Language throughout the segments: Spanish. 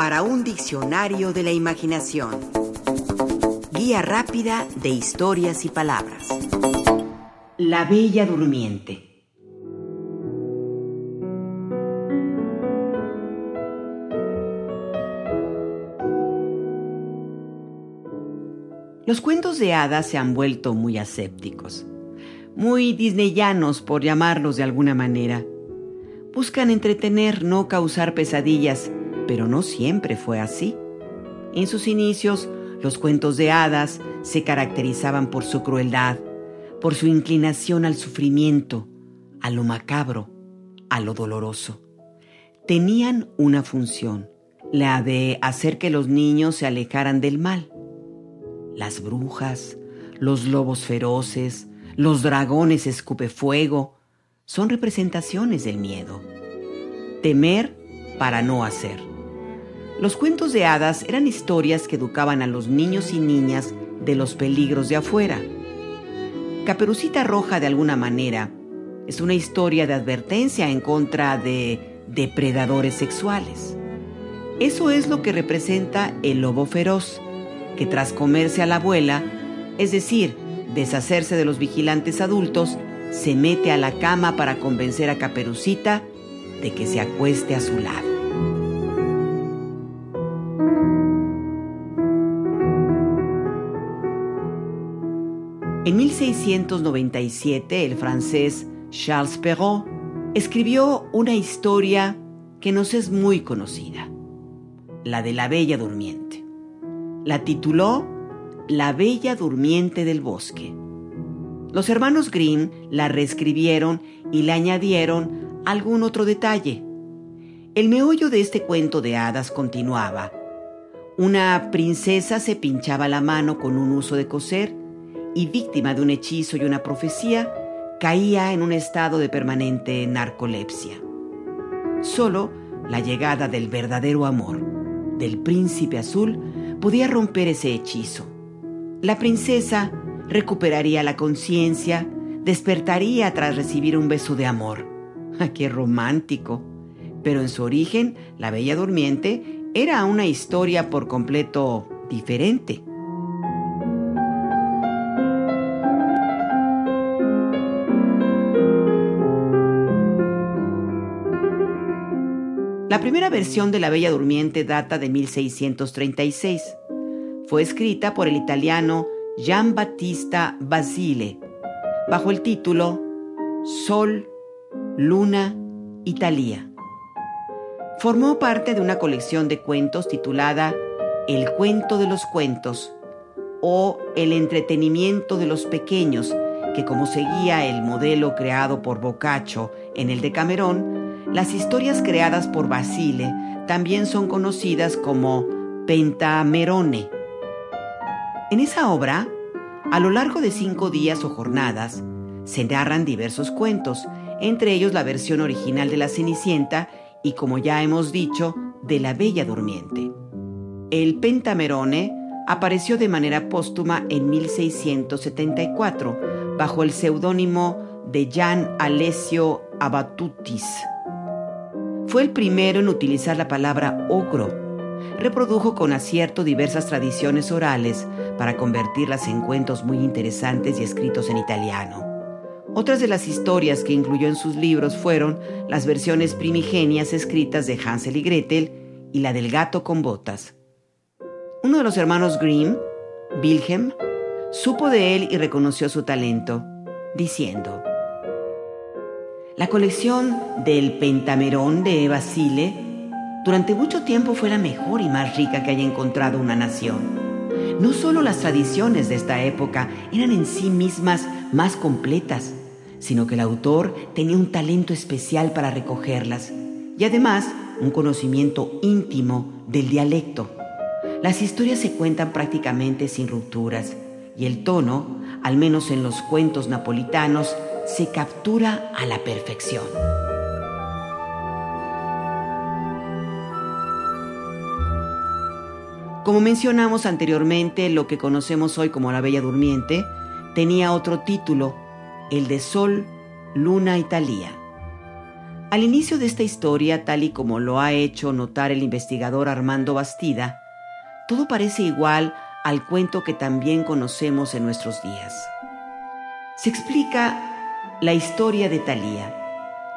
para un diccionario de la imaginación. Guía rápida de historias y palabras. La Bella Durmiente. Los cuentos de hadas se han vuelto muy asépticos, muy disneyanos por llamarlos de alguna manera. Buscan entretener, no causar pesadillas, pero no siempre fue así. En sus inicios, los cuentos de hadas se caracterizaban por su crueldad, por su inclinación al sufrimiento, a lo macabro, a lo doloroso. Tenían una función, la de hacer que los niños se alejaran del mal. Las brujas, los lobos feroces, los dragones escupefuego, son representaciones del miedo. Temer para no hacer. Los cuentos de hadas eran historias que educaban a los niños y niñas de los peligros de afuera. Caperucita Roja, de alguna manera, es una historia de advertencia en contra de depredadores sexuales. Eso es lo que representa el lobo feroz, que tras comerse a la abuela, es decir, deshacerse de los vigilantes adultos, se mete a la cama para convencer a Caperucita de que se acueste a su lado. En 1697 el francés Charles Perrault escribió una historia que nos es muy conocida, la de la Bella Durmiente. La tituló La Bella Durmiente del Bosque. Los hermanos Grimm la reescribieron y le añadieron algún otro detalle. El meollo de este cuento de hadas continuaba. Una princesa se pinchaba la mano con un uso de coser y víctima de un hechizo y una profecía, caía en un estado de permanente narcolepsia. Solo la llegada del verdadero amor, del príncipe azul, podía romper ese hechizo. La princesa recuperaría la conciencia, despertaría tras recibir un beso de amor. ¡Ah, ¡Qué romántico! Pero en su origen, la Bella Durmiente era una historia por completo diferente. La primera versión de La Bella Durmiente data de 1636. Fue escrita por el italiano Gian Battista Basile, bajo el título Sol, Luna, Italia. Formó parte de una colección de cuentos titulada El cuento de los cuentos o El entretenimiento de los pequeños, que como seguía el modelo creado por Boccaccio en el de Camerón, las historias creadas por Basile también son conocidas como Pentamerone en esa obra, a lo largo de cinco días o jornadas, se narran diversos cuentos, entre ellos la versión original de La Cenicienta y, como ya hemos dicho, de La Bella Durmiente. El Pentamerone apareció de manera póstuma en 1674 bajo el seudónimo de Gian Alessio Abatutis. Fue el primero en utilizar la palabra ogro reprodujo con acierto diversas tradiciones orales para convertirlas en cuentos muy interesantes y escritos en italiano. Otras de las historias que incluyó en sus libros fueron las versiones primigenias escritas de Hansel y Gretel y la del gato con botas. Uno de los hermanos Grimm, Wilhelm, supo de él y reconoció su talento, diciendo, La colección del Pentamerón de Basile durante mucho tiempo fue la mejor y más rica que haya encontrado una nación. No solo las tradiciones de esta época eran en sí mismas más completas, sino que el autor tenía un talento especial para recogerlas y además un conocimiento íntimo del dialecto. Las historias se cuentan prácticamente sin rupturas y el tono, al menos en los cuentos napolitanos, se captura a la perfección. Como mencionamos anteriormente, lo que conocemos hoy como la Bella Durmiente tenía otro título, el de Sol, Luna y Talía. Al inicio de esta historia, tal y como lo ha hecho notar el investigador Armando Bastida, todo parece igual al cuento que también conocemos en nuestros días. Se explica la historia de Talía,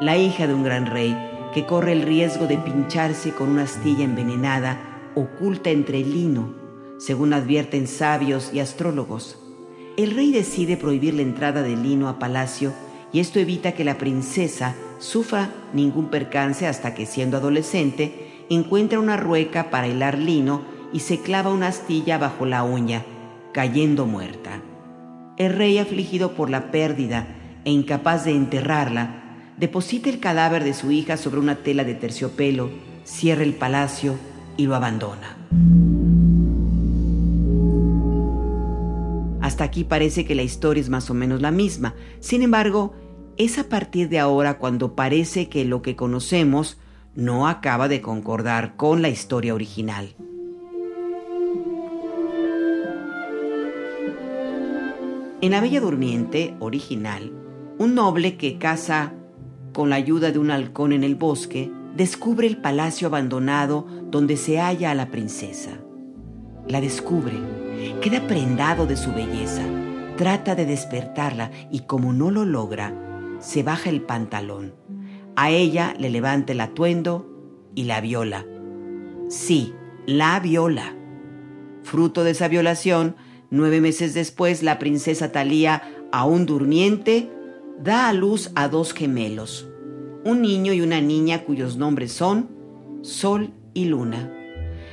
la hija de un gran rey que corre el riesgo de pincharse con una astilla envenenada oculta entre el lino, según advierten sabios y astrólogos. El rey decide prohibir la entrada del lino a palacio y esto evita que la princesa sufra ningún percance hasta que siendo adolescente encuentra una rueca para hilar lino y se clava una astilla bajo la uña, cayendo muerta. El rey afligido por la pérdida e incapaz de enterrarla, deposita el cadáver de su hija sobre una tela de terciopelo, cierra el palacio y lo abandona. Hasta aquí parece que la historia es más o menos la misma. Sin embargo, es a partir de ahora cuando parece que lo que conocemos no acaba de concordar con la historia original. En la Bella Durmiente original, un noble que caza con la ayuda de un halcón en el bosque, descubre el palacio abandonado donde se halla a la princesa. La descubre, queda prendado de su belleza, trata de despertarla y como no lo logra, se baja el pantalón. A ella le levanta el atuendo y la viola. Sí, la viola. Fruto de esa violación, nueve meses después, la princesa Talía, aún durmiente, da a luz a dos gemelos, un niño y una niña cuyos nombres son Sol y Luna.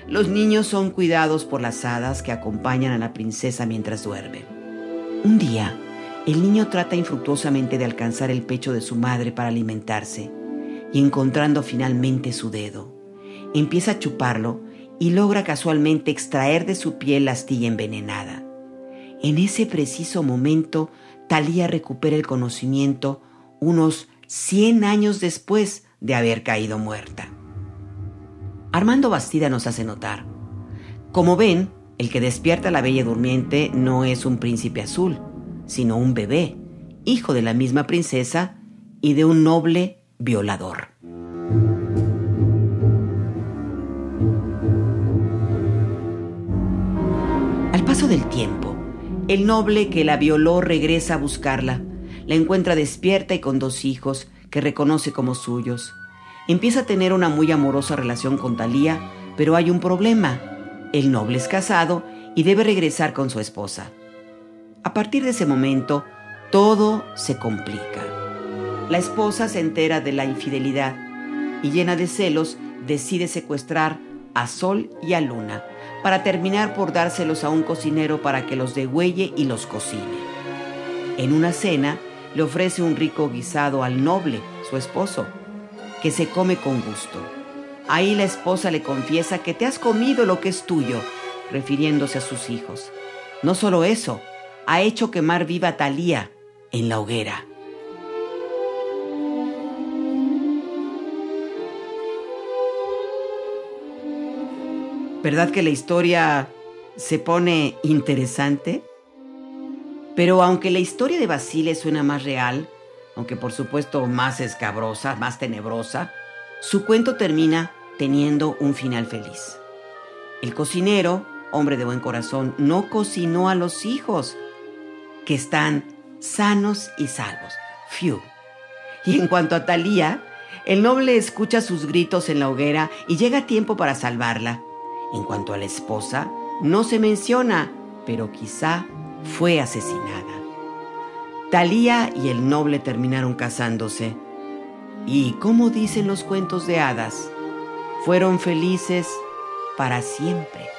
Los niños son cuidados por las hadas que acompañan a la princesa mientras duerme. Un día, el niño trata infructuosamente de alcanzar el pecho de su madre para alimentarse y encontrando finalmente su dedo, empieza a chuparlo y logra casualmente extraer de su piel la astilla envenenada. En ese preciso momento, Talía recupera el conocimiento unos 100 años después de haber caído muerta. Armando Bastida nos hace notar. Como ven, el que despierta a la bella durmiente no es un príncipe azul, sino un bebé, hijo de la misma princesa y de un noble violador. Al paso del tiempo, el noble que la violó regresa a buscarla. La encuentra despierta y con dos hijos que reconoce como suyos. Empieza a tener una muy amorosa relación con Talía, pero hay un problema. El noble es casado y debe regresar con su esposa. A partir de ese momento, todo se complica. La esposa se entera de la infidelidad y llena de celos decide secuestrar a Sol y a Luna para terminar por dárselos a un cocinero para que los degüelle y los cocine. En una cena le ofrece un rico guisado al noble, su esposo, que se come con gusto. Ahí la esposa le confiesa que te has comido lo que es tuyo, refiriéndose a sus hijos. No solo eso, ha hecho quemar viva Talía en la hoguera. ¿Verdad que la historia se pone interesante? Pero aunque la historia de Basile suena más real, aunque por supuesto más escabrosa, más tenebrosa, su cuento termina teniendo un final feliz. El cocinero, hombre de buen corazón, no cocinó a los hijos, que están sanos y salvos. Fiu. Y en cuanto a Talía, el noble escucha sus gritos en la hoguera y llega a tiempo para salvarla. En cuanto a la esposa, no se menciona, pero quizá fue asesinada. Talía y el noble terminaron casándose. Y como dicen los cuentos de hadas, fueron felices para siempre.